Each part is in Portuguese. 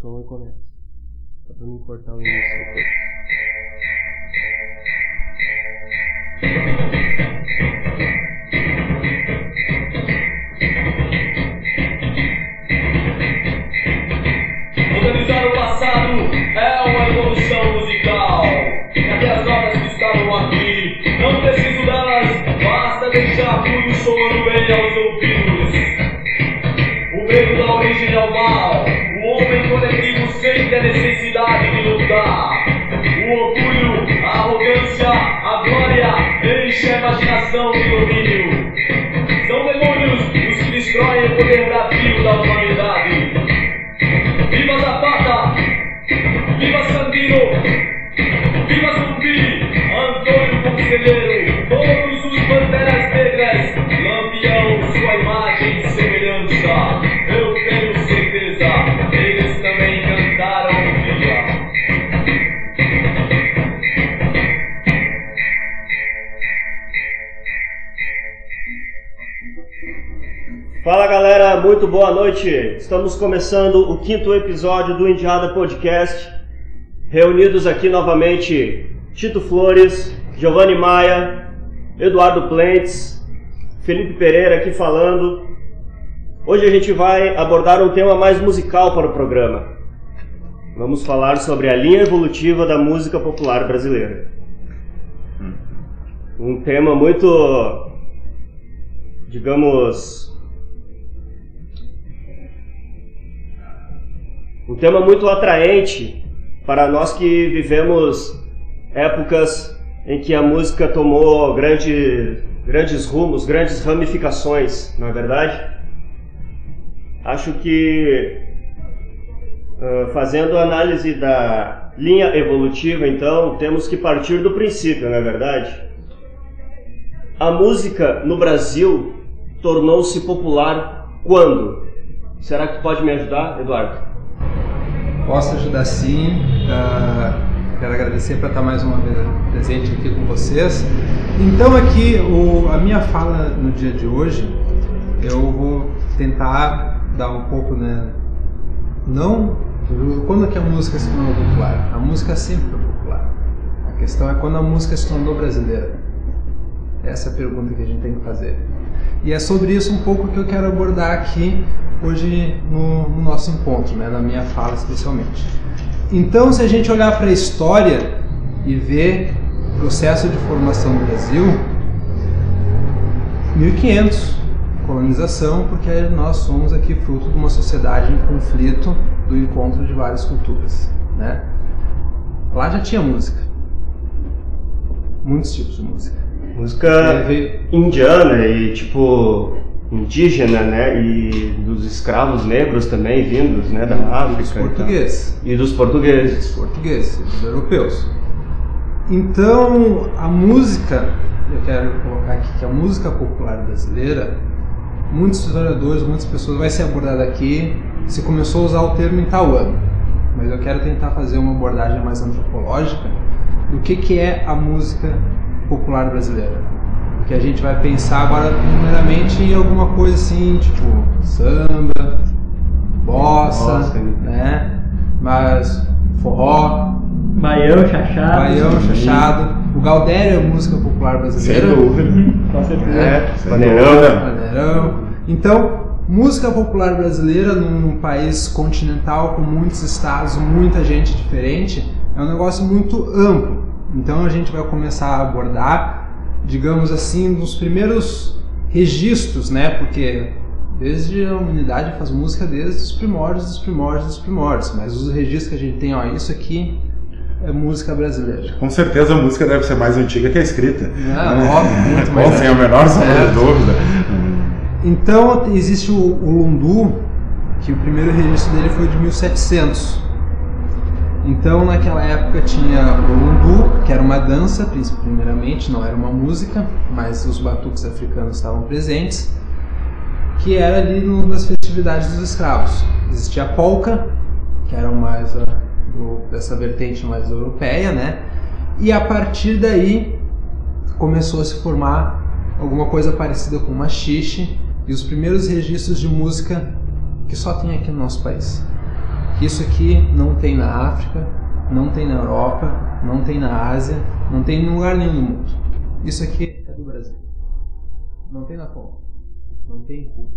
som e começa. Só pra não cortar o início. Modernizar o passado é uma evolução musical. Aquelas notas que estavam aqui, não preciso delas, basta deixar tudo soando bem aos ouvidos. O medo da origem ao mal, glória, enche a imaginação de domínio. São demônios os que destroem o poder brativo da humanidade. Muito boa noite. Estamos começando o quinto episódio do Indiada Podcast. Reunidos aqui novamente Tito Flores, Giovanni Maia, Eduardo Plentes, Felipe Pereira aqui falando. Hoje a gente vai abordar um tema mais musical para o programa. Vamos falar sobre a linha evolutiva da música popular brasileira. Um tema muito, digamos, Um tema muito atraente para nós que vivemos épocas em que a música tomou grande, grandes rumos, grandes ramificações, não é verdade? Acho que fazendo análise da linha evolutiva, então, temos que partir do princípio, não é verdade? A música no Brasil tornou-se popular quando? Será que pode me ajudar, Eduardo? Posso ajudar sim. Uh, quero agradecer por estar mais uma vez presente aqui com vocês. Então aqui o, a minha fala no dia de hoje, eu vou tentar dar um pouco, né? Não quando que a música se tornou popular. A música sempre foi popular. A questão é quando a música se tornou brasileira. Essa é a pergunta que a gente tem que fazer. E é sobre isso um pouco que eu quero abordar aqui hoje no, no, nosso encontro, né, na minha fala especialmente. Então, se a gente olhar para a história e ver o processo de formação do Brasil, 1500, colonização, porque nós somos aqui fruto de uma sociedade em conflito do encontro de várias culturas, né? Lá já tinha música, muitos tipos de música. Música veio... indiana e tipo indígena, né, e dos escravos negros também vindos, né, da e África. Dos portugueses. E dos portugueses. Dos portugueses, dos europeus. Então, a música, eu quero colocar aqui que a música popular brasileira, muitos historiadores, muitas pessoas, vai ser abordada aqui, se começou a usar o termo em tal ano. Mas eu quero tentar fazer uma abordagem mais antropológica do que, que é a música popular brasileira que a gente vai pensar agora primeiramente em alguma coisa assim, tipo samba, bossa, Bossa, né? Mas forró, Baião, chachado. baião, chachado. O Galdério é música popular brasileira. Com certeza. É, Sem maneirão. dúvida. Maneirão. Então, música popular brasileira num país continental com muitos estados, muita gente diferente, é um negócio muito amplo. Então a gente vai começar a abordar digamos assim, dos primeiros registros, né? Porque desde a humanidade faz música desde os primórdios, dos primórdios, dos primórdios. Mas os registros que a gente tem, ó, isso aqui é música brasileira. Com certeza a música deve ser mais antiga que a escrita. Ah, óbvio, muito mais sem a menor sombra Certo. de dúvida. Então existe o, o lundu, que o primeiro registro dele foi de 1700. Então naquela época tinha o lundu, que era uma dança, prim- primeiramente, não era uma música, mas os batuques africanos estavam presentes, que era ali nas festividades dos escravos. Existia a polca, que era mais a, do- dessa vertente mais europeia, né? E a partir daí começou a se formar alguma coisa parecida com machixe e os primeiros registros de música que só tem aqui no nosso país. Isso aqui não tem na África, não tem na Europa, não tem na Ásia, não tem em lugar nenhum do mundo. Isso aqui é do Brasil. Não tem na Congo, não tem em Cuba,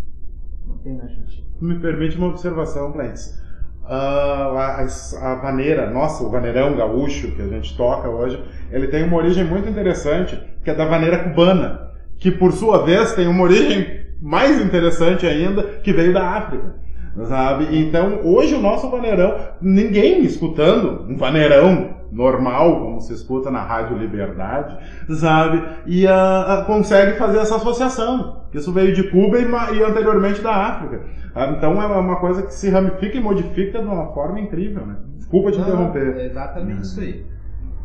não tem na Argentina. Me permite uma observação, Clêncio. Ah, a, a vaneira, nossa, o vaneirão gaúcho que a gente toca hoje, ele tem uma origem muito interessante, que é da vaneira cubana, que por sua vez tem uma origem mais interessante ainda, que veio da África. Sabe? Então, hoje o nosso vaneirão, ninguém escutando um vaneirão normal, como se escuta na Rádio Liberdade, sabe? E uh, consegue fazer essa associação. Isso veio de Cuba e, e anteriormente da África. Uh, então é uma coisa que se ramifica e modifica de uma forma incrível, né? Desculpa te Não, interromper. É exatamente isso aí.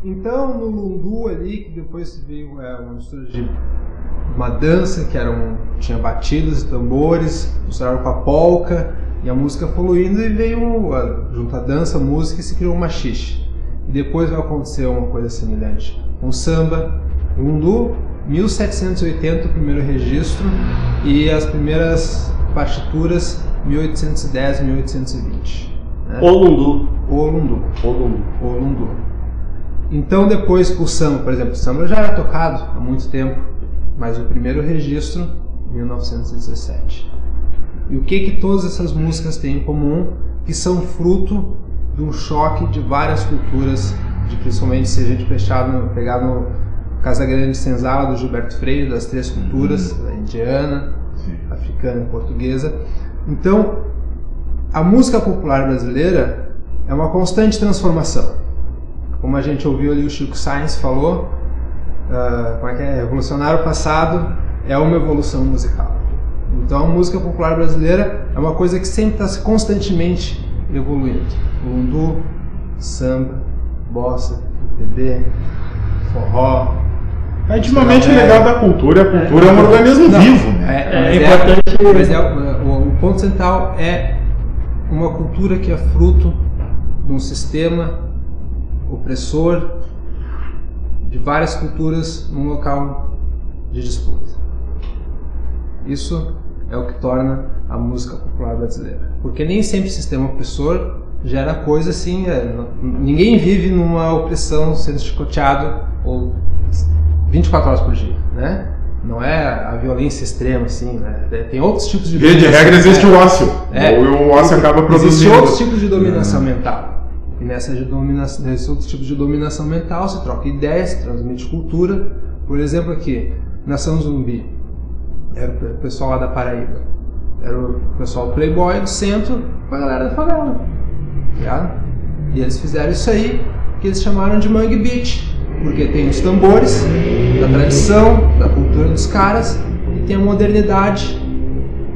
Então, no Lundu ali, que depois veio é, uma mistura de uma dança que era um, tinha batidas e tambores, misturaram com a polca, e a música fluindo e veio, à dança, música, e se criou uma xixi. E depois vai acontecer uma coisa semelhante. Um samba, Lundu, 1780 o primeiro registro, e as primeiras partituras, 1810, 1820. Né? Olundu. Olundu. Olundu. Olundu. Então depois o samba, por exemplo, o samba já era tocado há muito tempo, mas o primeiro registro, 1917. E o que que todas essas músicas têm em comum? Que são fruto de um choque de várias culturas, de principalmente se a gente fechar no, pegar no Casa Grande Senzala do Gilberto Freire, das três culturas, a indiana, africana e portuguesa. Então, a música popular brasileira é uma constante transformação. Como a gente ouviu ali o Chico Sainz falou, uh, como é que é? Revolucionário passado é uma evolução musical. Então a música popular brasileira é uma coisa que sempre está constantemente evoluindo. Lundu, samba, bossa, MPB, forró. É intimamente É. ligado à cultura, a cultura é, um organismo Não, vivo, né? É, É mas importante- mas é, o, o ponto central é uma cultura que é fruto de um sistema opressor de várias culturas num local de disputa. Isso é o que torna a música popular brasileira. Porque nem sempre o sistema opressor gera coisa assim. é, ninguém vive numa opressão sendo chicoteado ou 24 horas por dia, né? Não é a violência extrema, assim, né? É, Tem outros tipos de Via de regra existe É. o ócio. É. E o ócio acaba Existem produzindo. outros tipos de dominação mental. E nessa de dominação, nesses outros tipos de dominação mental se troca ideias, se transmite cultura. Por exemplo, aqui, Nação Zumbi, era o pessoal lá da Paraíba. Era o pessoal playboy do centro com a galera da favela. tá? E eles fizeram isso aí, que eles chamaram de Mangue Beat. Porque tem os tambores da tradição, da cultura dos caras, e tem a modernidade,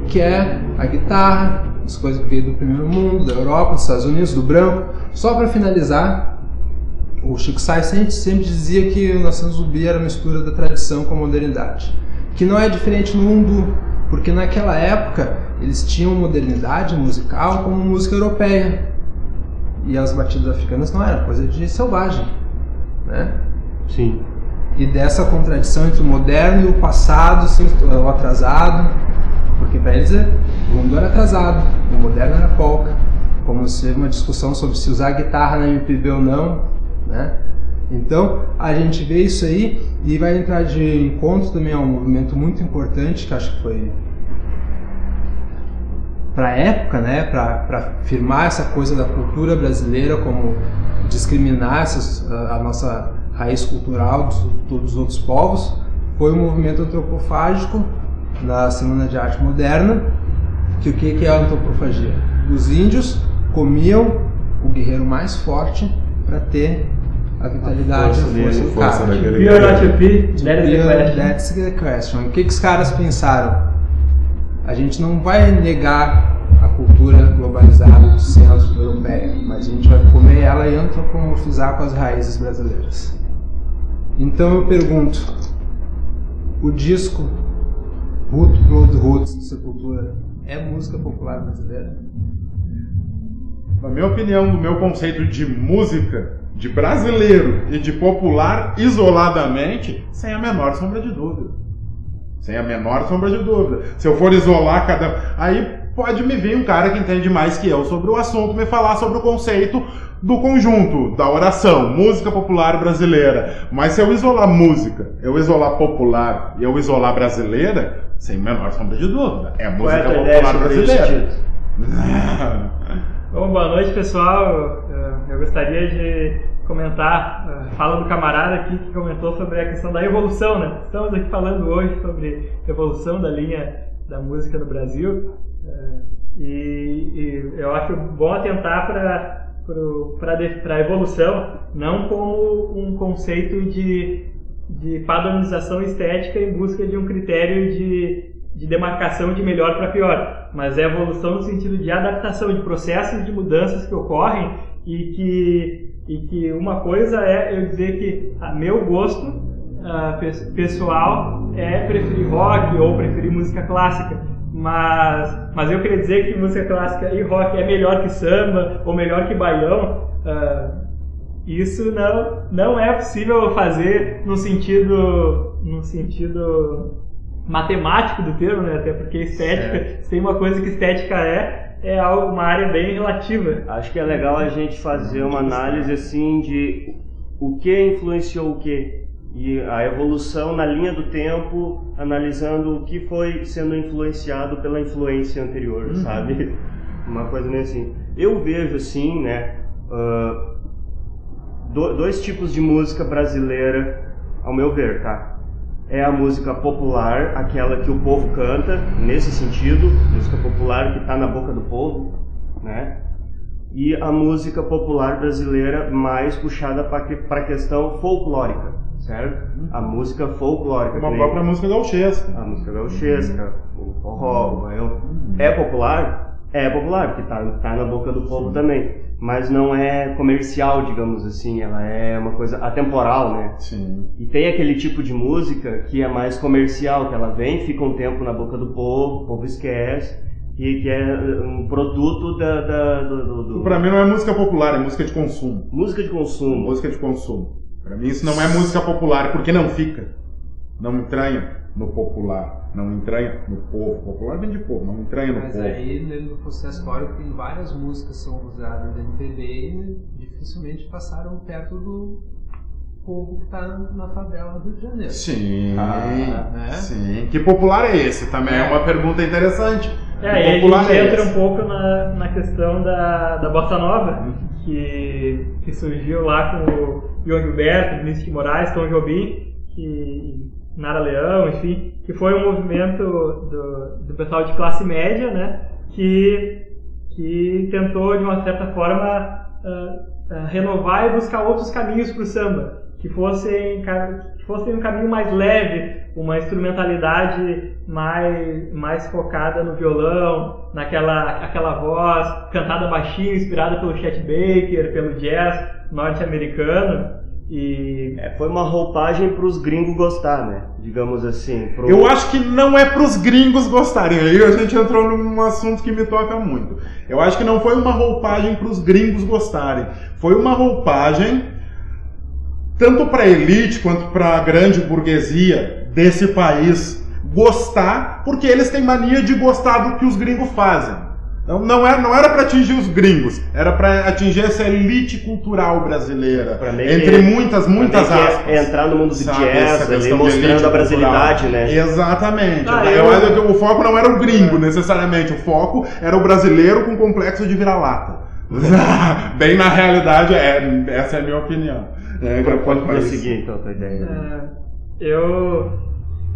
que é a guitarra, as coisas que veio do primeiro mundo, da Europa, dos Estados Unidos, do branco. Só para finalizar, o Chico Sainz sempre, sempre dizia que o Nação Zumbi era a mistura da tradição com a modernidade. Que não é diferente no mundo, porque naquela época eles tinham modernidade musical como música europeia. E as batidas africanas não eram coisa de selvagem, né? Sim. e dessa contradição entre o moderno e o passado, o atrasado, porque para eles é- o mundo era atrasado, o moderno era polka, como se teve uma discussão sobre se usar guitarra na MPB ou não, né? Então a gente vê isso aí e vai entrar de encontro também a um movimento muito importante que acho que foi para a época, né, para firmar essa coisa da cultura brasileira como discriminar essas, a, a nossa raiz cultural de todos os outros povos, foi o movimento antropofágico na Semana de Arte Moderna, que o que que é a antropofagia? Os índios comiam o guerreiro mais forte para ter a vitalidade, a força força, dele, do força cara. daquele- Be or not to be, that is the question. That's the question. O que, que os caras pensaram? A gente não vai negar a cultura globalizada do centro europeia, mas a gente vai comer ela e antropomorfizar com as raízes brasileiras. Então eu pergunto, o disco Root Blood Roots do Sepultura é música popular brasileira? Na minha opinião, do meu conceito de música, de brasileiro e de popular isoladamente, sem a menor sombra de dúvida. Sem a menor sombra de dúvida. Se eu for isolar cada. Aí pode me vir um cara que entende mais que eu sobre o assunto me falar sobre o conceito do conjunto, da oração, música popular brasileira. Mas se eu isolar música, eu isolar popular e eu isolar brasileira, sem menor sombra de dúvida, é a música popular brasileira. Bom, boa noite, pessoal. Eh, gostaria de comentar, a fala do camarada aqui que comentou sobre a questão da evolução, né? Estamos aqui falando hoje sobre evolução da linha da música no Brasil eh, e, e eu acho bom atentar para para a evolução, não como um conceito de, de padronização estética em busca de um critério de, de demarcação de melhor para pior, mas é evolução no sentido de adaptação, de processos de mudanças que ocorrem e que, e que uma coisa é eu dizer que a meu gosto ah, pe- pessoal é preferir rock ou preferir música clássica. Mas, mas eu queria dizer que música clássica e rock é melhor que samba ou melhor que baião. ah, isso não, não é possível fazer no sentido, no sentido matemático do termo, né? Até porque estética, se tem uma coisa que estética é, é algo, uma área bem relativa. Acho que é legal a gente fazer uma análise assim de o que influenciou o que e a evolução na linha do tempo, analisando o que foi sendo influenciado pela influência anterior, sabe? Uma coisa meio assim. Eu vejo assim, né, do- dois tipos de música brasileira, ao meu ver, tá? É a música popular, aquela que o povo canta, nesse sentido, música popular que está na boca do povo, né? E a música popular brasileira mais puxada para a questão folclórica, certo? A música folclórica. Uma própria música gauchesca. a música gauchesca, o forró, o baião. É popular? É popular, porque tá, tá na boca do povo também. Mas não é comercial, digamos assim, ela é uma coisa atemporal, né? Sim. E tem aquele tipo de música que é mais comercial, que ela vem, fica um tempo na boca do povo, o povo esquece, e que é um produto da, da- do, do- Pra mim não é música popular, é música de consumo. música de consumo. Música de consumo. Pra mim isso não é música popular, porque não fica. Não entranha no popular. Não entranha no povo. Popular vem de povo, não entranha no Mas povo. aí, dentro do processo histórico, tem várias músicas que são usadas da MPB e dificilmente passaram perto do povo que está na favela do Rio de Janeiro. Sim, Ah, né? sim. Que popular é esse? Também é uma pergunta interessante. É, e aí a popular gente é entra esse? um pouco na, na questão da, da Bossa Nova, que, que surgiu lá com o João Gilberto, Vinícius de Moraes, Tom Jobim, que, Nara Leão, enfim, que foi um movimento do, do pessoal de classe média, né, que, que tentou, de uma certa forma, ah, ah, renovar e buscar outros caminhos para o samba, que fossem, que fossem um caminho mais leve, uma instrumentalidade mais, mais focada no violão, naquela aquela voz cantada baixinho, inspirada pelo Chet Baker, pelo jazz norte-americano. E É, foi uma roupagem para os gringos gostar, né? Digamos assim. pro- Eu acho que não é pros gringos gostarem. Aí a gente entrou num assunto que me toca muito. Eu acho que não foi uma roupagem pros gringos gostarem. Foi uma roupagem tanto para elite quanto para a grande burguesia desse país gostar, porque eles têm mania de gostar do que os gringos fazem. Então não era, não era para atingir os gringos, era para atingir essa elite cultural brasileira. Pra meio entre que- muitas, muitas Pra meio que aspas. entrar no mundo do Sabe, jazz, ali, mostrando elite a brasilidade, cultural. né? Exatamente. Ah, eu... eu- o foco não era o gringo, necessariamente. O foco era o brasileiro com complexo de vira-lata. Bem na realidade, é, essa é a minha opinião. É, Pode prosseguir, então, a tua ideia. É, eu,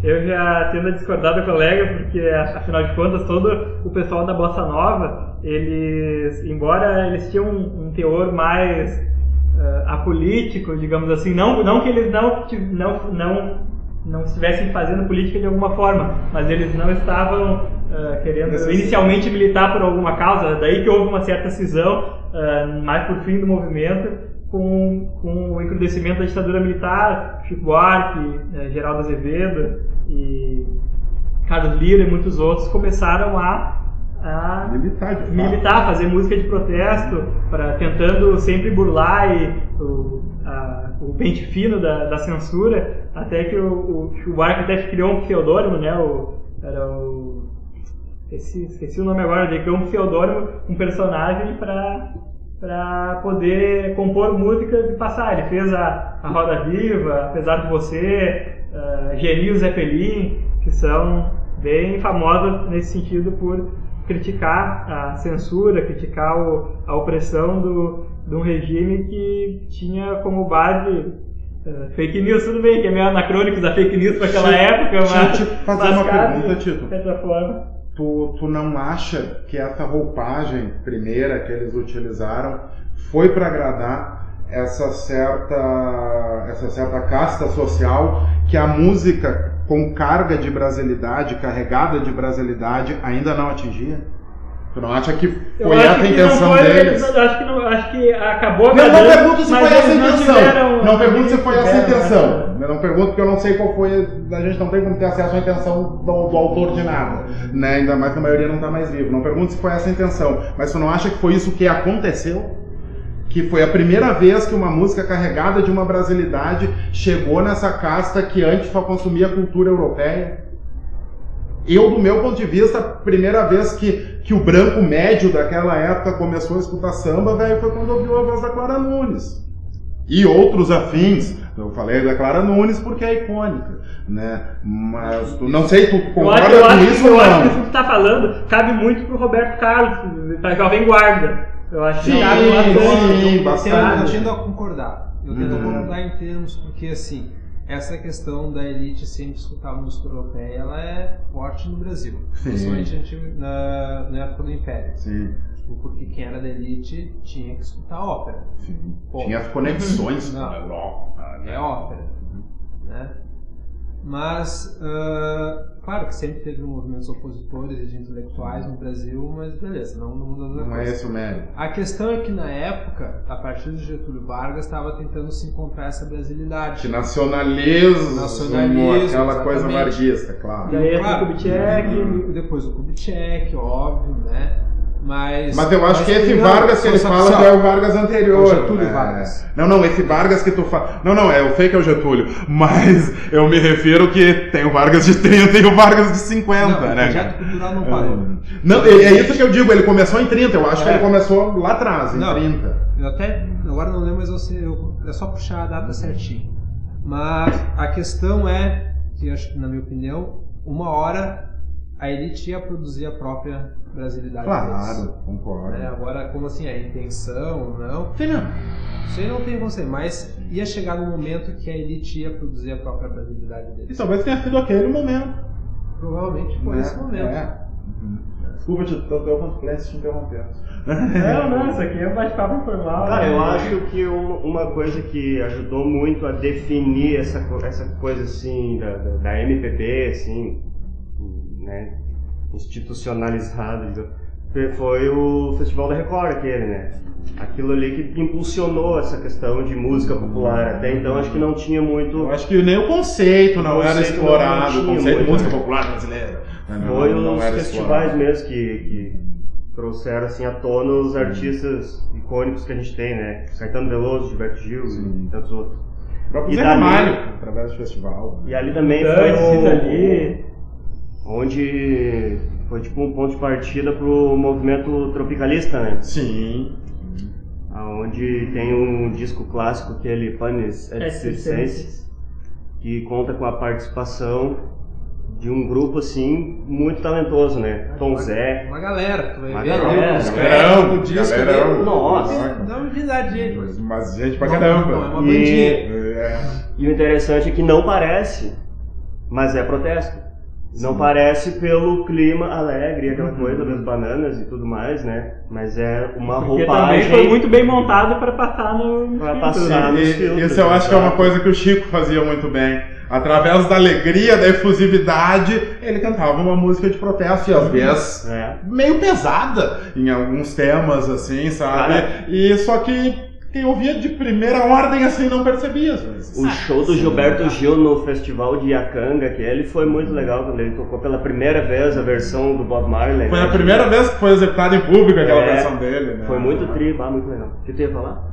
eu já tendo a discordar do colega, porque afinal de contas todo o pessoal da Bossa Nova, eles, embora eles tinham um, um teor mais eh, apolítico, digamos assim, não, não que eles não, não, não, não estivessem fazendo política de alguma forma, mas eles não estavam eh, querendo Necess- inicialmente militar por alguma causa, daí que houve uma certa cisão, eh, mais por fim do movimento, com, com o encrudecimento da ditadura militar, Chico Buarque, Geraldo Azevedo e Carlos Lira e muitos outros começaram a, a Militar, militar, fazer música de protesto, para tentando sempre burlar e, o, a- o pente fino da, da censura, até que o, o Buarque até criou um pseudônimo, né? O, era o esqueci, esqueci o nome agora, de um pseudônimo, um personagem para para poder compor música de passar. Ele fez a, a Roda Viva, Apesar de Você, uh, Genio Zeppelin, que são bem famosas nesse sentido por criticar a censura, criticar o, a opressão do, de um regime que tinha como base uh, fake news, tudo bem, que é meio anacrônico da fake news para aquela época, mas. Deixa eu te fazer uma pergunta, Tito. Certa forma. Tu, tu não acha que essa roupagem primeira que eles utilizaram foi para agradar essa certa, essa certa casta social que a música com carga de brasilidade, carregada de brasilidade, ainda não atingia? Tu não acha que foi essa a intenção foi, deles? Eu acho que, não, acho que acabou Não, não pergunto se foi essa a intenção. tiveram- Não pergunto se foi essa a intenção. né? Eu não pergunto porque eu não sei qual foi. A gente não tem como ter acesso à intenção do, do autor de nada. Né? Ainda mais que a maioria não está mais vivo. Não pergunto se foi essa a intenção. Mas tu não acha que foi isso que aconteceu? Que foi a primeira vez que uma música carregada de uma brasilidade chegou nessa casta que antes só consumia cultura europeia? Eu, do meu ponto de vista, a primeira vez que, que o branco médio daquela época começou a escutar samba, velho, foi quando ouviu a voz da Clara Nunes. E outros afins. Eu falei da Clara Nunes porque é icônica, né? Mas tu, não sei, tu Eu concorda acho, eu com acho, isso eu ou acho que não? isso que tu tá falando cabe muito pro Roberto Carlos, pra Jovem Guarda. Eu acho que Sim, cabe bastante. sim, Eu tendo a concordar. Eu tendo a Uhum. concordar em termos, porque assim, essa questão da elite sempre escutar a música europeia, ela é forte no Brasil. Sim. Principalmente na, na época do Império. Sim, Porque quem era da elite tinha que escutar ópera. sim. Tinha as conexões com a Europa. né? É ópera. Né? Mas, ah, claro que sempre teve movimentos opositores e de intelectuais no Brasil, mas beleza, não no mundo da Não é coisa. esse o mérito. A questão é que na época, a partir de Getúlio Vargas, estava tentando se encontrar essa brasilidade. De nacionalismo, Nacionalismo, aquela coisa exatamente. varguista, claro. Daí entra o Claro, Kubitschek. e depois o Kubitschek, óbvio, né? Mas, Mas eu acho que esse Vargas que ele fala já é o Vargas anterior. É o Getúlio né? Vargas. Não, não, esse Vargas que tu fala. Não, não, é, eu sei que é o Getúlio. Mas eu me refiro que tem o Vargas de 30 e o Vargas de 50, Não, o né? projeto cultural não parou. Não, é, é isso que eu digo, ele começou em 30, eu acho que É. ele começou lá atrás, em Não. 30. Eu até agora não lembro, mas eu sei, eu- é só puxar a data certinho. Mas a questão é que acho que na minha opinião, uma hora a elite ia produzir a própria brasilidade deles. Claro, concordo. Né? Agora, como assim, a intenção ou não, isso aí não tem ser, mas ia chegar no momento que a elite ia produzir a própria brasilidade E deles. talvez tenha sido aquele momento. Provavelmente foi né? esse momento. É. Desculpa, te Clécio te interrompendo. Não, não, isso aqui é um bate-papo informal. Cara, eu né? acho que um- uma coisa que ajudou muito a definir essa, essa coisa assim da, da, da MPB, assim, né, institucionalizada, digamos, foi o Festival da Record aquele, né? Aquilo ali que impulsionou essa questão de música popular. Até então acho que não tinha muito. Eu acho que nem o conceito não O era conceito explorado, não o tinha conceito de muito. música popular brasileira. né, não- Foi não os era festivais explorado. mesmo que, que trouxeram assim à tona os artistas icônicos que a gente tem, né? Caetano Veloso, Gilberto Gil Sim. e tantos outros. O próprio E Zé Ramalho, através do festival. né? E ali também Dantes, foi o, ali. Onde foi tipo um ponto de partida pro movimento tropicalista, né? Sim. Onde tem um disco clássico, aquele Panis et Circenses, que conta com a participação de um grupo assim muito talentoso, né? Tom Zé. Uma galera, Uma galera, galerão, créditos do disco galerão. ali. Nossa. Dá uma unidade de gente. Mas, mas gente pra caramba. não, é uma E-. É. E o interessante é que não parece, mas é protesto. Não parece pelo clima alegre, aquela coisa das bananas e tudo mais, né? Mas é uma Porque roupagem também foi muito bem montado para passar no. filtro, passar né? nos filtros, Isso eu acho que é uma coisa que o Chico fazia muito bem. Através da alegria, da efusividade, ele cantava uma música de protesto e às vezes É. meio pesada em alguns temas, assim, sabe? Cara. E só que quem ouvia de primeira ordem assim não percebia às vezes. O show do Gilberto Gil no festival de Iacanga, que ele foi muito legal quando ele tocou pela primeira vez a versão do Bob Marley. Foi né? a primeira vez que foi executada em público aquela É, versão dele, né? Foi muito tri, bah, muito legal. O que tu ia falar?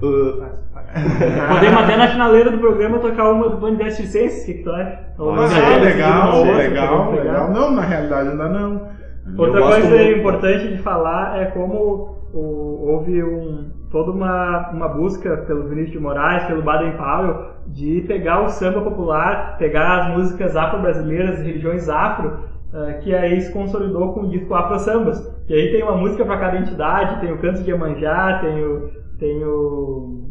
Uh, Podemos até na finaleira do programa tocar uma do Band 10 Circenses, o que, que tu acha? Ou Ah, deles, legal, legal, legal. Não, na realidade ainda não. Outra coisa muito. importante de falar é como o- houve um, toda uma, uma busca pelo Vinícius de Moraes, pelo Baden Powell, de pegar o samba popular, pegar as músicas afro-brasileiras, religiões afro, eh, que aí se consolidou com o disco Afro Sambas. E aí tem uma música para cada entidade, tem o canto de Iemanjá, tem o, tem o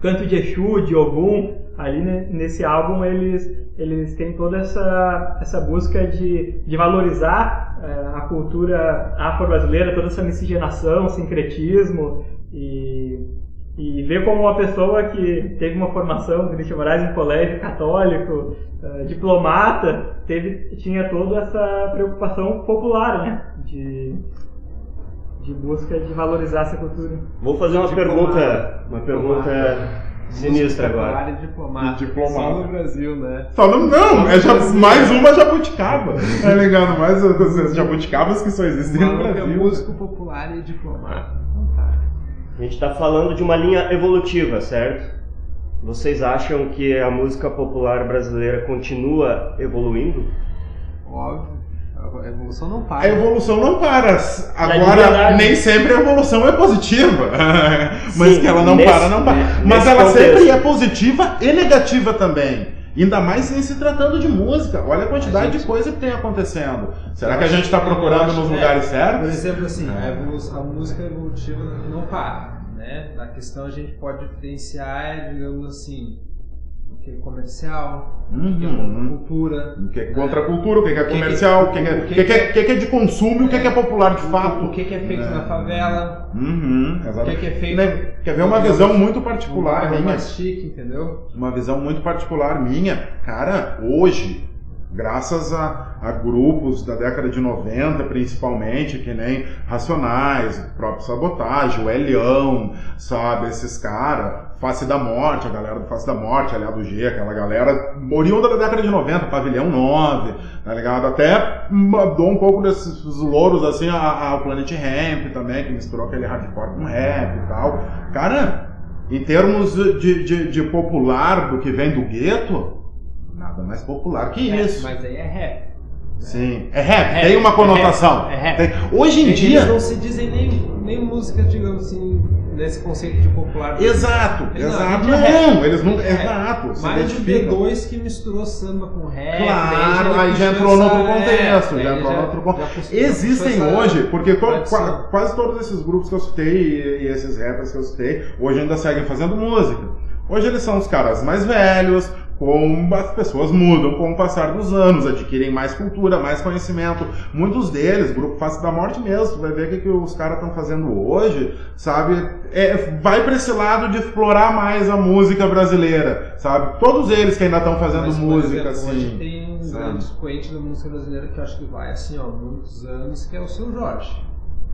canto de Exu, de Ogum, ali ne- nesse álbum eles, eles têm toda essa, essa busca de, de valorizar a cultura afro-brasileira, toda essa miscigenação, sincretismo e, e ver como uma pessoa que teve uma formação, Vinícius Moraes, em colégio católico, eh, diplomata, teve, tinha toda essa preocupação popular, né? De, de busca de valorizar essa cultura. vou fazer uma Diplomata. pergunta, uma pergunta sinistra agora. Popular e diplomata. Diplomata. Só no Brasil, né? Só não, não, é já, mais uma jabuticaba. É legal, mais as jabuticabas que só existem no é Brasil. músico popular e diplomata. Então tá. A gente está falando de uma linha evolutiva, certo? Vocês acham que a música popular brasileira continua evoluindo? Óbvio. A evolução não A para. evolução não para. Agora, nem sempre a evolução é positiva. Mas Sim, que ela não nesse- para, não para. nesse Mas ela contexto. sempre é positiva e negativa também. Ainda mais em se tratando de música. Olha a quantidade A gente- de coisa que tem acontecendo. Será Eu que a gente está procurando acho nos é. lugares Por certos? exemplo, assim, É. a, evolu- a música evolutiva não para, né? Na questão a gente pode diferenciar, digamos assim, que é comercial, o que é Uhum. cultura, O que é contra a cultura, o que é comercial, o que é, que é, que- que é de consumo e o que é popular de fato. o que é feito É. na favela, Uhum, o que é feito Né? Quer ver uma visão muito particular bairro minha? chique, entendeu? Uma visão muito particular minha. Cara, hoje, graças a, a grupos da década de 90, principalmente, que nem Racionais, o próprio Sabotagem, o Elião, sabe, esses caras, Face da Morte, a galera do Face da Morte, Aliado G, aquela galera oriunda da década de 90, Pavilhão 9, tá ligado? Até hum, dou um pouco desses louros, assim, ao Planet Ramp também, que misturou aquele hardcore com rap e tal. Cara, em termos de, de, de popular do que vem do gueto, nada mais popular que É, isso. mas aí é rap. Sim, é rap, É tem uma rap, conotação. é rap. Tem- Hoje em Eles dia. não se dizem nem, nem música, digamos assim, nesse conceito de popular. Exato, Não, exato. Não, é rap. eles não. É Exato, o identificam. D2 que misturou samba com rap. Claro, aí já entrou no contexto, é, já entrou no outro contexto. Existem hoje, porque to- quase todos esses grupos que eu citei e, e esses rappers que eu citei, hoje ainda seguem fazendo música. Hoje eles são os caras mais velhos, com as pessoas mudam com o passar dos anos, adquirem mais cultura, mais conhecimento. Muitos deles, grupo Face da Morte mesmo, vai ver o que, que os caras estão fazendo hoje, sabe? É, vai pra esse lado de explorar mais a música brasileira, sabe? Todos eles que ainda estão fazendo Mas, música exemplo, Hoje assim. tem um sabe? grande expoente da música brasileira que eu acho que vai assim, ó, muitos anos, que é o seu Jorge.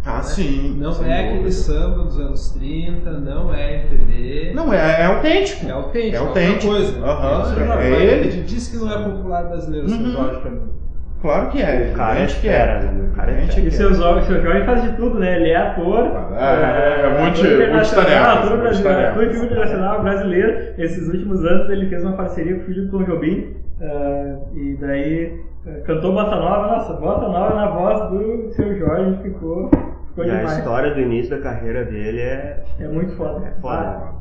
Ah, sim. Não é aquele dúvida. samba dos anos 30, não é MPB. Não, é, é autêntico. É autêntico, É outra autêntico. coisa. Seu é Jorge, ele. Gente diz que não é popular brasileiro o seu Uhum. Jorge pra mim. Claro que é. O cara é que fera, né? O cara é fera. E que o seu Jorge, seu Jorge faz de tudo, né? Ele é ator. É, é, é multi- ator internacional, multitarefas, ator brasileiro, ator de filme internacional brasileiro. Esses últimos anos ele fez uma parceria com o filho do Tom Jobim. ah, e daí ah, cantou Bossa Nova. Nossa, Bossa Nova na voz do seu Jorge ficou, ficou E a demais. história do início da carreira dele é É muito foda. foda. Ah,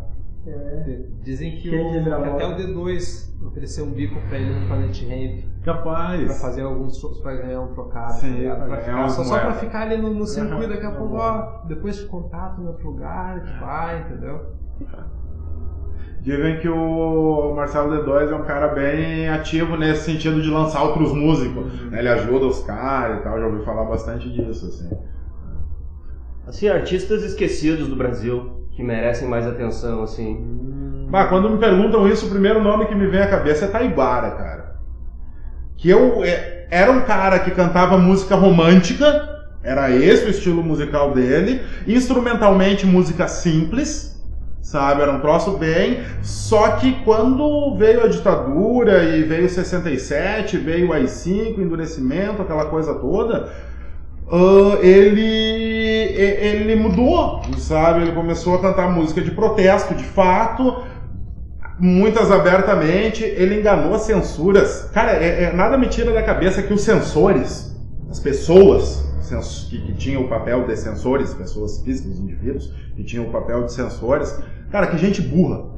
é. Dizem que, de o, que até o D2 ofereceu um bico pra ele no Planet Ramp pra Capaz. fazer alguns shows pra ganhar um trocado. Sim, tá pra Pra ficar, umas só, só pra ficar ali no, no circuito, daqui a pouco, ó, depois te contato em outro lugar, tu vai, entendeu? Dizem que o Marcelo D2 é um cara bem ativo nesse sentido de lançar outros músicos. né? Ele ajuda os caras e tal, já ouvi falar bastante disso, assim. Assim, artistas esquecidos do Brasil que merecem mais atenção, assim. Bah, quando me perguntam isso, o primeiro nome que me vem à cabeça é Taibara, cara. Que eu é, era um cara que cantava música romântica, era esse o estilo musical dele, instrumentalmente música simples, sabe? Era um troço bem. Só que quando veio a ditadura e veio 67, veio o AI-5, endurecimento, aquela coisa toda, ah, ele, ele mudou, sabe? Ele começou a cantar música de protesto, de fato, muitas abertamente. Ele enganou as censuras. Cara, é- é- nada me tira da cabeça que os censores, as pessoas que, que tinham o papel de censores, pessoas físicas, indivíduos, que tinham o papel de censores, cara, que gente burra.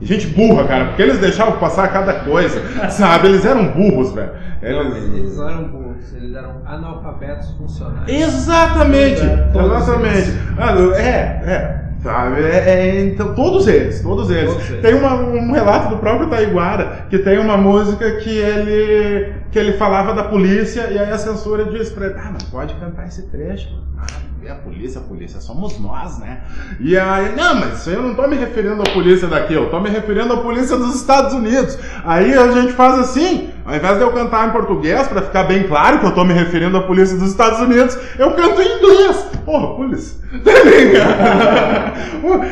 Gente burra, cara, porque eles deixavam passar cada coisa, sabe? Eles eram burros, velho. Não, Eles- eles não eram burros, eles eram analfabetos funcionais. Exatamente, exatamente. Ah, é, é, sabe? É, é, então, todos eles, todos eles. Todos. Tem uma- um relato do próprio Taiguara que tem uma música que ele que ele falava da polícia e aí a censura disse pra ele, ah, não pode cantar esse trecho. Ah, é a polícia, a polícia, somos nós, né? E aí, não, mas isso aí eu não tô me referindo à polícia daqui, eu tô me referindo à polícia dos Estados Unidos. Aí a gente faz assim, ao invés de eu cantar em português, pra ficar bem claro que eu tô me referindo à polícia dos Estados Unidos, eu canto em inglês. Porra, polícia. Tá ligado?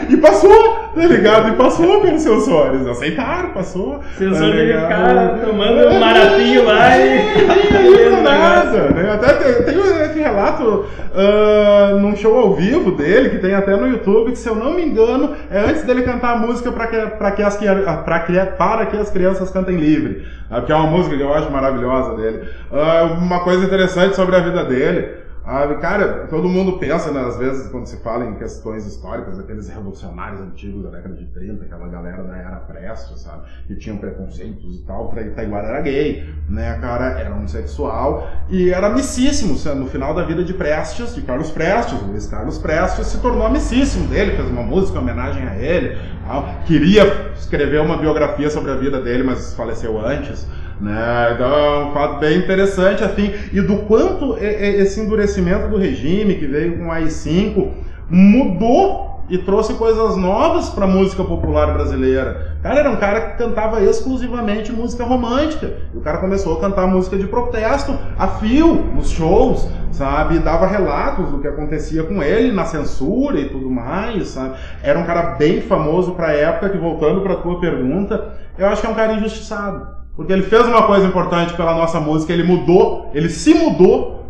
E passou, tá ligado? E passou pelos censores. Aceitaram, passou. Censor tá ficar tomando um maratinho lá e. Nada, né? Até tem, tem esse relato ah, num show ao vivo dele, que tem até no YouTube, que se eu não me engano, é antes dele cantar a música para que, pra que, as, ah, pra que, para que as crianças cantem livre. ah, Que é uma música que eu acho maravilhosa dele. Ah, uma coisa interessante sobre a vida dele. Ah, cara, todo mundo pensa, né, às vezes, quando se fala em questões históricas, aqueles revolucionários antigos da década de 30, aquela galera da era Prestes, sabe, que tinham preconceitos e tal, Taiguara era gay, né, cara, era homossexual, e era amicíssimo, no final da vida de Prestes, de Carlos Prestes, Luiz Carlos Prestes, se tornou amicíssimo dele, fez uma música em homenagem a ele, tal. queria escrever uma biografia sobre a vida dele, mas faleceu antes, né? Então é um fato bem interessante, assim, e do quanto esse endurecimento do regime que veio com o AI-5 mudou e trouxe coisas novas para a música popular brasileira. Cara, era um cara que cantava exclusivamente música romântica. E o cara começou a cantar música de protesto a fio, nos shows, sabe? Dava relatos do que acontecia com ele na censura e tudo mais, sabe? Era um cara bem famoso para a época, que voltando para tua pergunta, eu acho que é um cara injustiçado. Porque ele fez uma coisa importante pela nossa música, ele mudou, ele se mudou,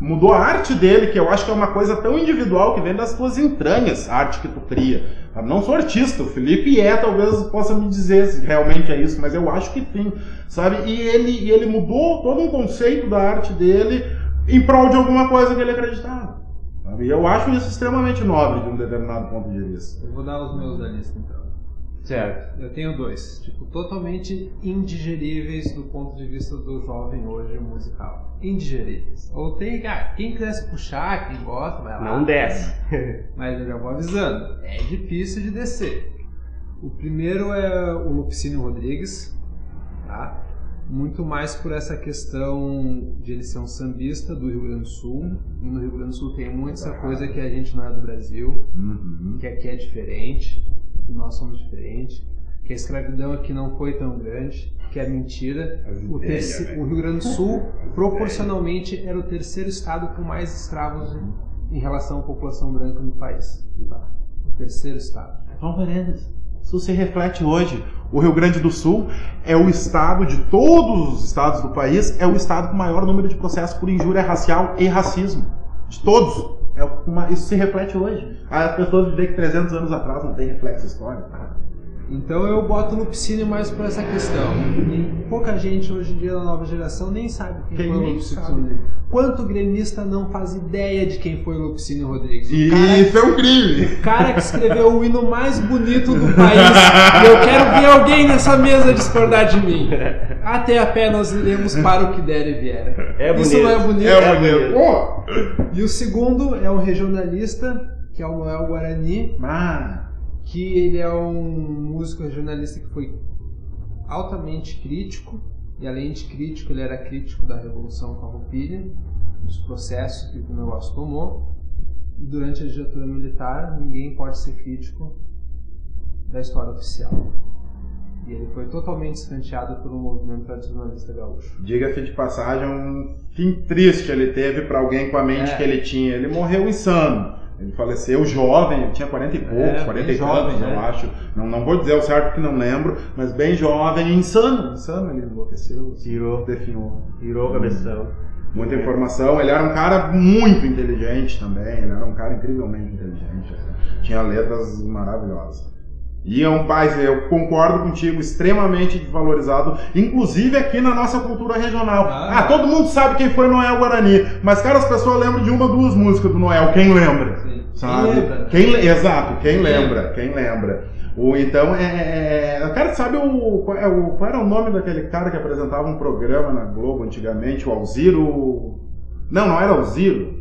mudou a arte dele, que eu acho que é uma coisa tão individual que vem das tuas entranhas, a arte que tu cria. Eu não sou artista, o Felipe é, talvez possa me dizer se realmente é isso, mas eu acho que sim, sabe? E ele, e ele mudou todo um conceito da arte dele em prol de alguma coisa que ele acreditava. sabe? E eu acho isso extremamente nobre de um determinado ponto de vista. Eu vou dar os meus da lista então. Certo. Eu tenho dois, tipo, totalmente indigeríveis do ponto de vista do jovem hoje musical. Indigeríveis. Ou tem, cara, quem quiser se puxar, quem gosta, vai lá. Não desce. Mas eu já vou avisando, é difícil de descer. O primeiro é o Lupicínio Rodrigues, tá? Muito mais por essa questão de ele ser um sambista do Rio Grande do Sul. E no Rio Grande do Sul tem muita essa coisa que a gente não é do Brasil Uhum. que aqui é diferente, que nós somos diferentes, que a escravidão aqui não foi tão grande, que é mentira. O, terce- o Rio Grande do Sul, proporcionalmente, era o terceiro estado com mais escravos em, em relação à população branca no país. Tá? O terceiro estado. Então, beleza. Isso se reflete hoje. O Rio Grande do Sul é o estado de todos os estados do país, é o estado com o maior número de processos por injúria racial e racismo. De todos. É uma- isso se reflete hoje. As pessoas dizem que 300 anos atrás não tem reflexo histórico. Então eu boto no piscínio mais por essa questão. E pouca gente hoje em dia da nova geração nem sabe quem, Quem foi o Lupicínio. Quanto gremista não faz ideia de quem foi o Lupicínio Rodrigues? O cara- isso é um crime. O cara que escreveu o hino mais bonito do país. e eu quero ver alguém nessa mesa discordar de mim. Até a pé nós iremos para o que der e vier. É Isso bonito. não é bonito? É bonito. Pô! E o segundo é um regionalista, que é o Noel Guarani, Ah, que ele é um músico regionalista que foi altamente crítico. E além de crítico, ele era crítico da Revolução Farroupilha, dos processos que o negócio tomou. E durante a ditadura militar, ninguém pode ser crítico da história oficial. E ele foi totalmente escanteado pelo movimento tradicionalista gaúcho. diga-se de passagem, um fim triste ele teve para alguém com a mente É. que ele tinha. Ele morreu insano. Ele faleceu jovem, ele tinha 40 e poucos, É, 40 bem e tantos, né? eu acho. Não, não vou dizer o certo que não lembro, mas bem jovem, insano. Insano, ele enlouqueceu, Tirou. definhou. Tirou o cabeção. muita informação. Ele era um cara muito inteligente também, ele era um cara incrivelmente inteligente. assim. Tinha letras maravilhosas. E é um pai, eu concordo contigo, extremamente desvalorizado, inclusive aqui na nossa cultura regional. Ah. Ah, todo mundo sabe quem foi Noel Guarani, mas cara, as pessoas lembram de uma ou duas músicas do Noel, quem lembra? Sabe? Quem lembra? Quem le- exato, quem lembra, quem lembra. O, então, é, é, é- cara, sabe o qual, é o qual era o nome daquele cara que apresentava um programa na Globo antigamente, o Alziro... Não, não era Alziro.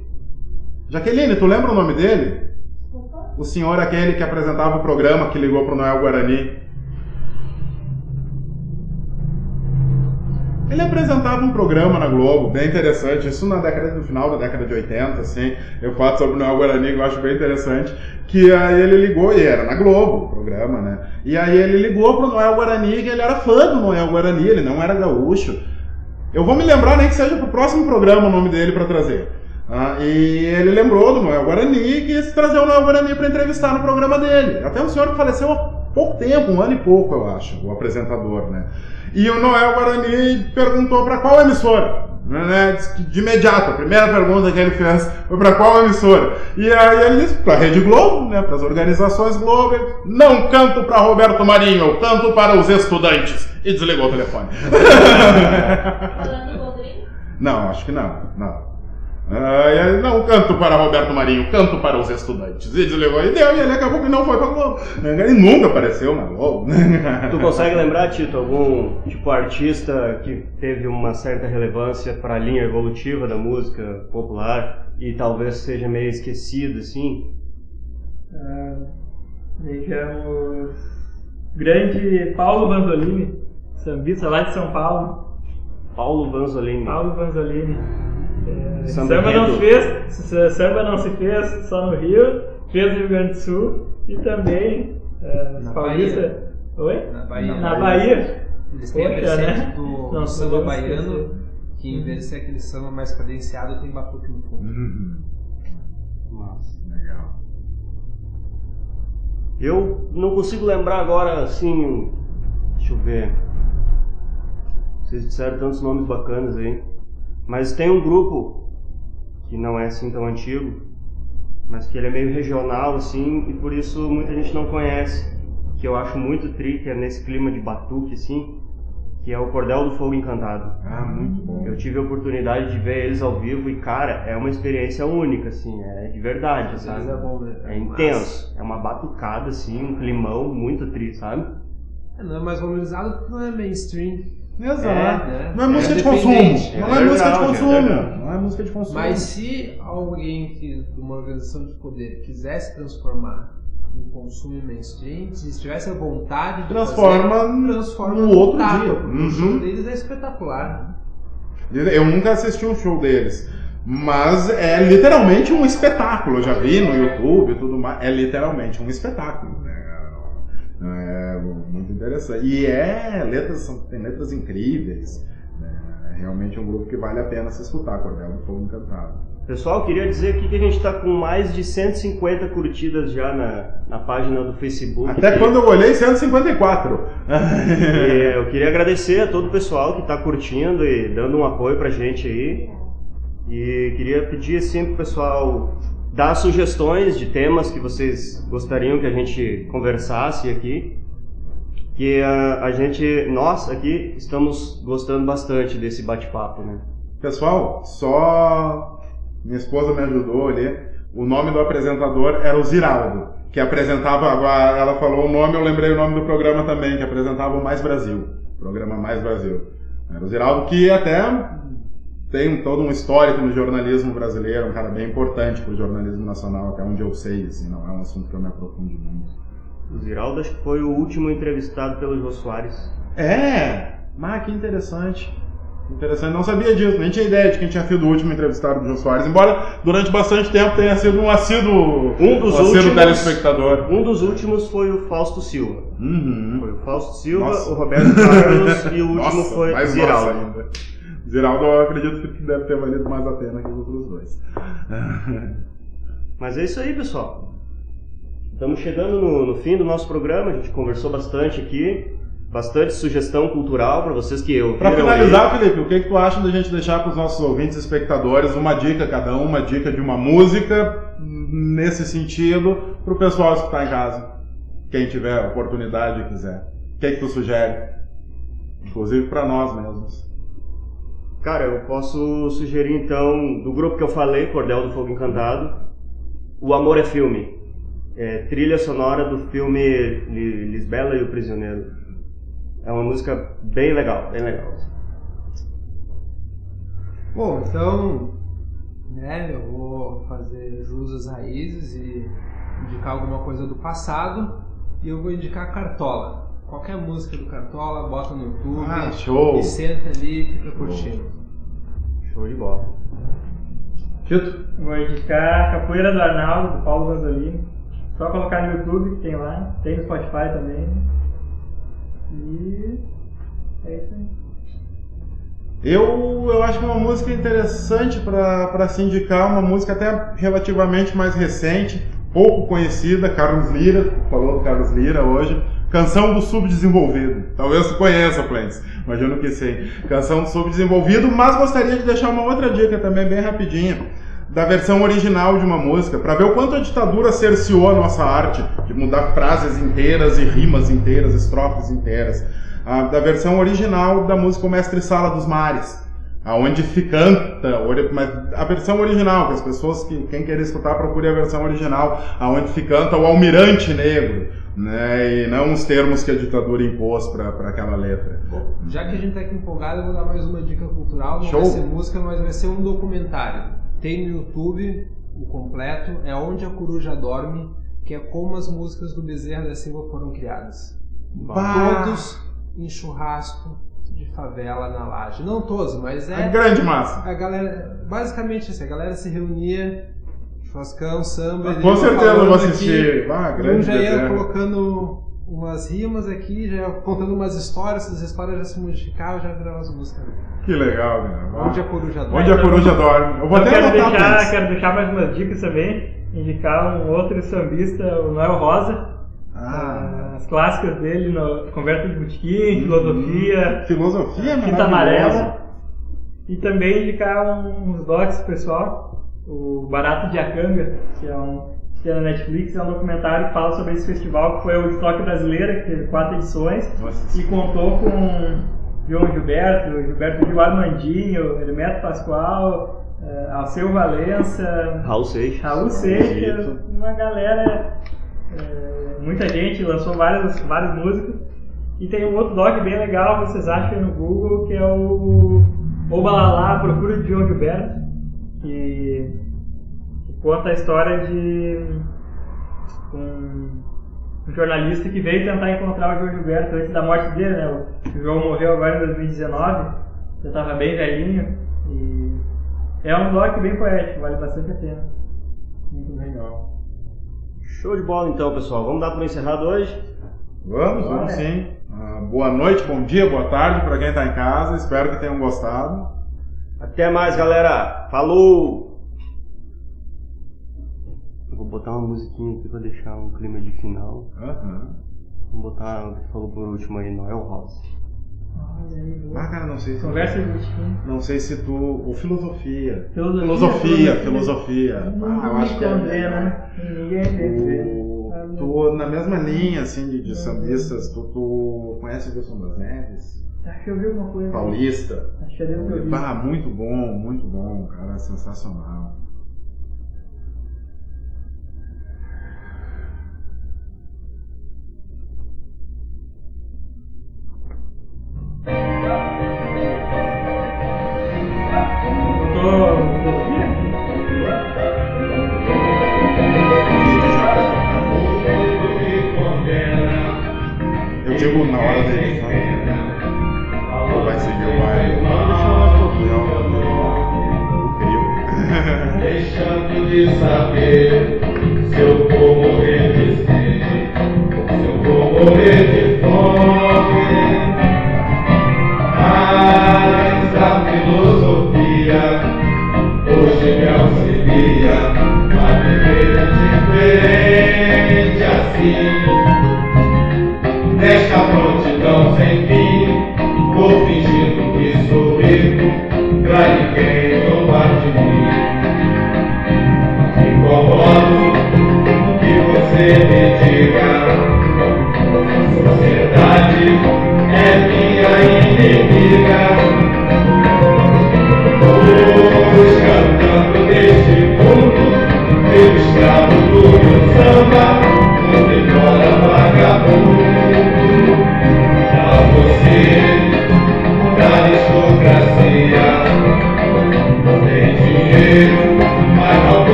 Jaqueline, tu lembra o nome dele? O senhor aquele que apresentava o programa que ligou pro Noel Guarani. Ele apresentava um programa na Globo, bem interessante, isso na década, no final da década de 80, assim, eu falo sobre o Noel Guarani, que eu acho bem interessante, que aí ele ligou, e era na Globo o programa, né, e aí ele ligou pro Noel Guarani, que ele era fã do Noel Guarani, ele não era gaúcho, eu vou me lembrar, nem que seja pro próximo programa o nome dele para trazer. Ah, e ele lembrou do Noel Guarani e quis trazer o Noel Guarani para entrevistar no programa dele. Até um senhor que faleceu há pouco tempo, um ano e pouco, eu acho, o apresentador, né? E o Noel Guarani perguntou para qual emissora. Né? De imediato, a primeira pergunta que ele fez foi para qual emissora. E aí ele disse para a Rede Globo, né, para as organizações Globo. Ele, não canto para Roberto Marinho, eu canto para os estudantes. E desligou o telefone. Não, acho que não, não. Ah, não canto para Roberto Marinho, canto para os estudantes. E desligou e deu, e ele acabou que não foi para Globo. E nunca apareceu na Globo. Tu consegue lembrar, Tito, algum tipo artista que teve uma certa relevância para a linha evolutiva da música popular e talvez seja meio esquecido, assim? Ah, Vejamos. Grande Paulo Vanzolini, sambista lá de São Paulo. Paulo Vanzolini. Paulo Vanzolini. É, Samba samba, não fez, samba não se fez só no Rio, fez no Rio Grande do Sul e também é, Na Paulista. Oi? Na Bahia. Na Bahia. Eles têm a Poxa, vertente né? do, Não, do samba baiano, esquecer. que em vez de ser aquele samba mais cadenciado, tem batuque no fundo. Uhum. Massa. Legal. Eu não consigo lembrar agora, assim. Deixa eu ver. Vocês disseram tantos nomes bacanas aí. Mas tem um grupo que não é assim tão antigo, mas que ele é meio regional, assim, e por isso muita gente não conhece. Que eu acho muito tri, que é nesse clima de batuque, assim, que é o Cordel do Fogo Encantado. Ah, muito bom. Eu tive a oportunidade de ver eles ao vivo e, cara, é uma experiência única, assim, é de verdade, sabe? É bom, né? É intenso, é uma batucada assim, um climão muito tri, sabe? É, não é mais valorizado não é mainstream. Exato. É, né? Não é música É de consumo. independente. Não É é, música de é consumo. Não é música de consumo. Mas se alguém que, de uma organização de poder quisesse transformar em consumo mainstream, se tivesse a vontade de Transforma fazer, transforma no outro data, dia. Uhum. O show deles é espetacular. Eu nunca assisti um show deles. Mas é literalmente um espetáculo. Eu já vi no YouTube e tudo mais. É literalmente um espetáculo. né? É muito interessante. E é letras, são- tem letras incríveis. né? É realmente um grupo que vale a pena se escutar. Cordel do Fogo Encantado. Pessoal, queria dizer aqui que a gente tá com mais de 150 curtidas já na, na página do Facebook. Até E- quando eu olhei, 154. e eu queria agradecer a todo o pessoal que tá curtindo e dando um apoio pra gente aí. E queria pedir assim pro pessoal dar sugestões de temas que vocês gostariam que a gente conversasse aqui. Que a, a gente, nós aqui, estamos gostando bastante desse bate-papo, né? Pessoal, só minha esposa me ajudou ali. O nome do apresentador era o Ziraldo, que apresentava agora. Ela falou o nome, eu lembrei o nome do programa também, que apresentava o Mais Brasil, programa Mais Brasil. Era o Ziraldo que até tem todo um histórico no jornalismo brasileiro, um cara bem importante para o jornalismo nacional, até onde eu sei, assim, não é um assunto que eu me aprofundo muito. O Ziraldo acho que foi o último entrevistado pelo Jô Soares. É, mas que interessante. Interessante, não sabia disso, nem tinha ideia de quem tinha sido o último entrevistado do Jô Soares, embora durante bastante tempo tenha sido um assíduo, Um dos um últimos- telespectador. Um dos últimos foi o Fausto Silva. Uhum. Foi o Fausto Silva, Nossa. o Roberto Carlos e o último Nossa, foi Ziraldo. ainda. Ziraldo eu acredito que deve ter valido mais a pena que os outros dois. Mas é isso aí, pessoal. Estamos chegando no, no fim do nosso programa, a gente conversou bastante aqui. bastante sugestão cultural para vocês que ouviram. Para aí. finalizar, Felipe, o que, que tu acha da gente deixar para os nossos ouvintes e espectadores uma dica cada um, uma dica de uma música nesse sentido para o pessoal escutar em casa? Quem tiver oportunidade e quiser. O que, que tu sugere? Inclusive para nós mesmos. Cara, eu posso sugerir então, do grupo que eu falei, Cordel do Fogo Encantado, O Amor é Filme. É, trilha sonora do filme Li- Lisbela e o Prisioneiro. É uma música bem legal, bem legal. Bom, então, né, eu vou fazer jus às raízes e indicar alguma coisa do passado e eu vou indicar Cartola. Qualquer música do Cartola, bota no YouTube Ah, show! e senta ali e fica curtindo. Show de bola. Tito? Vou indicar Capoeira do Arnaldo, do Paulo Vanzolini. Só colocar no YouTube, que tem lá. Tem no Spotify também. E é isso aí. Eu, eu acho que uma música interessante para se indicar, uma música até relativamente mais recente, pouco conhecida, Carlos Lira, falou Carlos Lira hoje, Canção do Subdesenvolvido. Talvez tu conheça, Plants, imagino que sim. Canção do Subdesenvolvido, mas gostaria de deixar uma outra dica também, bem rapidinha, da versão original de uma música, para ver o quanto a ditadura cerceou a nossa arte, de mudar frases inteiras e rimas inteiras, estrofes inteiras a- da versão original da música O Mestre Sala dos Mares, aonde se canta, a versão original, que as pessoas que quem quer escutar procure a versão original, aonde se canta o Almirante Negro, né, e não os termos que a ditadura impôs para aquela letra. Bom, já que a gente tá aqui empolgado, eu vou dar mais uma dica cultural. Não Show. vai ser música, mas vai ser um documentário. Tem no YouTube o completo, é Onde a Coruja Dorme, que é como as músicas do Bezerra da Silva foram criadas. Bah! Todos em churrasco de favela na laje. Não todos, mas A é. grande massa. A galera. Basicamente assim, a galera se reunia, churrascão, samba. eles Com certeza eu vou aqui, assistir. Ah, um grande já ia colocando umas rimas aqui, já contando umas histórias, essas histórias já se modificavam, já viravam as músicas. Que legal, cara. Onde a coruja dorme. Onde a coruja dorme. Eu vou até quero, deixar, quero deixar mais umas dicas também. Indicar um outro sambista, o Noel Rosa. Ah, As clássicas dele no Conversa de Botequim, Filosofia, filosofia é Fita maravilhosa. Amarela. E também indicar uns docs pessoal. O Barato de Acanga, que é um que é na Netflix, é um documentário que fala sobre esse festival que foi o Woodstock Brasileira, que teve quatro edições. Nossa. E contou com João Gilberto, Gilberto Gil Armandinho, Hermeto Pascoal, eh, Alceu Valença, Raul Seixas. Raul Seixas, uma galera, eh, muita gente lançou várias, várias músicas. E tem um outro blog bem legal, vocês acham no Google, que é o Obalalá, Procura de João Gilberto, que conta a história de um, um jornalista que veio tentar encontrar o João Gilberto antes da morte dele, né? O João morreu agora em 2019, já estava bem velhinho. E é um blog bem poético, vale bastante a pena. Muito legal. Show de bola então, pessoal. Vamos dar por encerrado hoje? Vamos, Bora. vamos sim. Ah, boa noite, bom dia, boa tarde para quem está em casa. Espero que tenham gostado. Até mais, galera. Falou! Vou botar uma musiquinha aqui pra deixar um clima de final. Aham. Vou botar o que falou por último aí, Noel boa. Ah, cara, não sei se Conversa de não sei se tu ou filosofia. Filosofia, Filosofia, filosofia. Não Ah, eu acho que é condena, ninguém deve O- ver. Tu, na mesma linha, assim, de, de sambistas, tu, tu conhece o Wilson das Neves? Acho que eu vi alguma coisa. Paulista. Acho que eu ouvido. Ah, muito bom, muito bom, cara, sensacional.